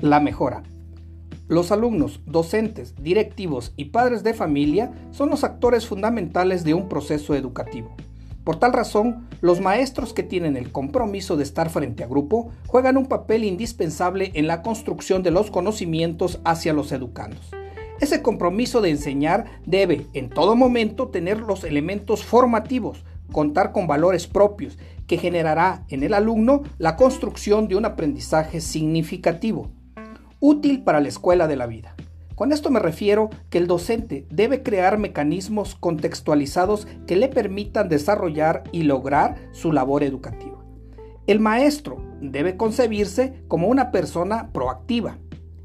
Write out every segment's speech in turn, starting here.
La mejora. Los alumnos, docentes, directivos y padres de familia son los actores fundamentales de un proceso educativo. Por tal razón, los maestros que tienen el compromiso de estar frente a grupo juegan un papel indispensable en la construcción de los conocimientos hacia los educandos. Ese compromiso de enseñar debe en todo momento tener los elementos formativos, contar con valores propios, que generará en el alumno la construcción de un aprendizaje significativo, útil para la escuela de la vida. Con esto me refiero que el docente debe crear mecanismos contextualizados que le permitan desarrollar y lograr su labor educativa. El maestro debe concebirse como una persona proactiva,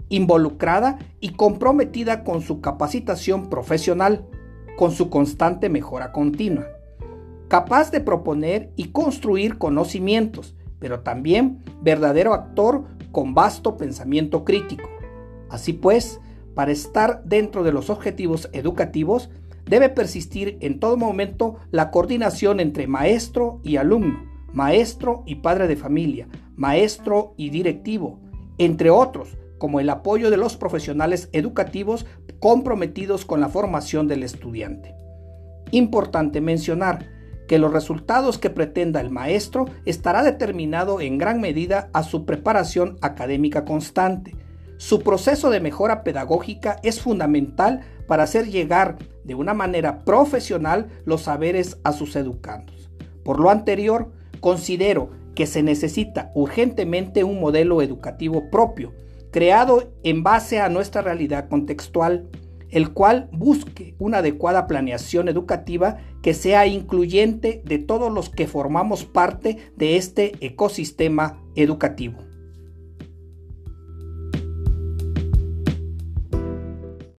involucrada y comprometida con su capacitación profesional, con su constante mejora continua, capaz de proponer y construir conocimientos, pero también verdadero actor con vasto pensamiento crítico. Así pues, para estar dentro de los objetivos educativos, debe persistir en todo momento la coordinación entre maestro y alumno, maestro y padre de familia, maestro y directivo, entre otros, como el apoyo de los profesionales educativos comprometidos con la formación del estudiante. Importante mencionar que los resultados que pretenda el maestro estará determinado en gran medida a su preparación académica constante, su proceso de mejora pedagógica es fundamental para hacer llegar de una manera profesional los saberes a sus educandos. Por lo anterior, considero que se necesita urgentemente un modelo educativo propio, creado en base a nuestra realidad contextual, el cual busque una adecuada planeación educativa que sea incluyente de todos los que formamos parte de este ecosistema educativo.